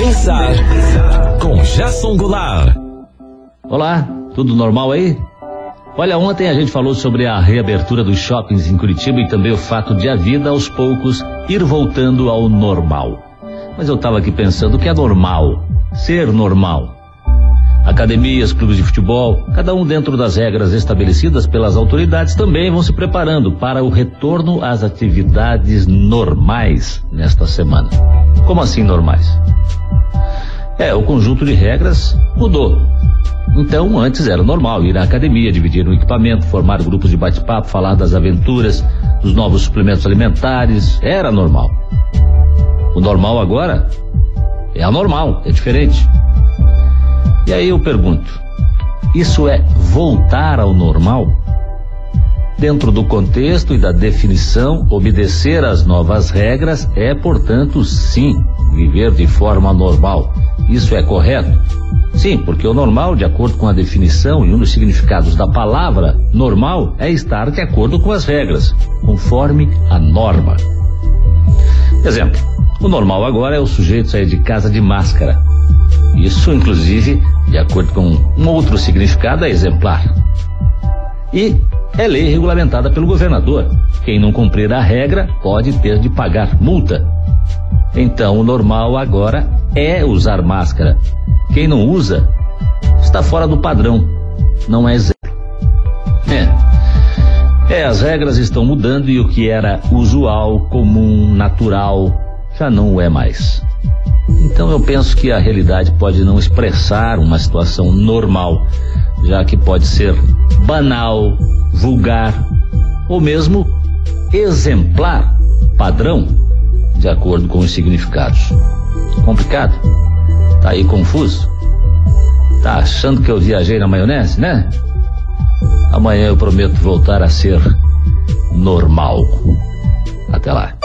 Pensar com Jason Goulart. Olá, tudo normal aí? Olha, ontem a gente falou sobre a reabertura dos shoppings em Curitiba e também o fato de a vida aos poucos ir voltando ao normal. Mas eu estava aqui pensando que é normal, ser normal. Academias, clubes de futebol, cada um dentro das regras estabelecidas pelas autoridades, também vão se preparando para o retorno às atividades normais nesta semana. Como assim normais? É, o conjunto de regras mudou. Então, antes era normal ir à academia, dividir o equipamento, formar grupos de bate-papo, falar das aventuras, dos novos suplementos alimentares, era normal. O normal agora é anormal, é diferente. E aí eu pergunto: isso é voltar ao normal? Dentro do contexto e da definição, obedecer às novas regras é, portanto, sim, viver de forma normal. Isso é correto? Sim, porque o normal, de acordo com a definição e um dos significados da palavra normal, é estar de acordo com as regras, conforme a norma. Exemplo: o normal agora é o sujeito sair de casa de máscara. Isso, inclusive, de acordo com um outro significado, é exemplar. E é lei regulamentada pelo governador. Quem não cumprir a regra pode ter de pagar multa. Então, o normal agora é usar máscara. Quem não usa está fora do padrão, não é exemplo. É. É, as regras estão mudando e o que era usual, comum, natural, já não o é mais. Então eu penso que a realidade pode não expressar uma situação normal, já que pode ser banal, vulgar ou mesmo exemplar, padrão, de acordo com os significados. Complicado? Tá aí confuso? Tá achando que eu viajei na maionese, né? Amanhã eu prometo voltar a ser normal. Até lá.